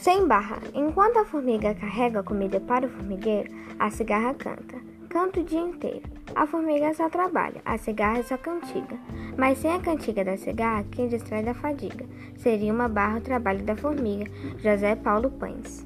Sem barra. Enquanto a formiga carrega a comida para o formigueiro, a cigarra canta. Canta o dia inteiro. A formiga só trabalha, a cigarra é só cantiga. Mas sem a cantiga da cigarra, quem distrai da fadiga? Seria uma barra o trabalho da formiga. José Paulo Pães.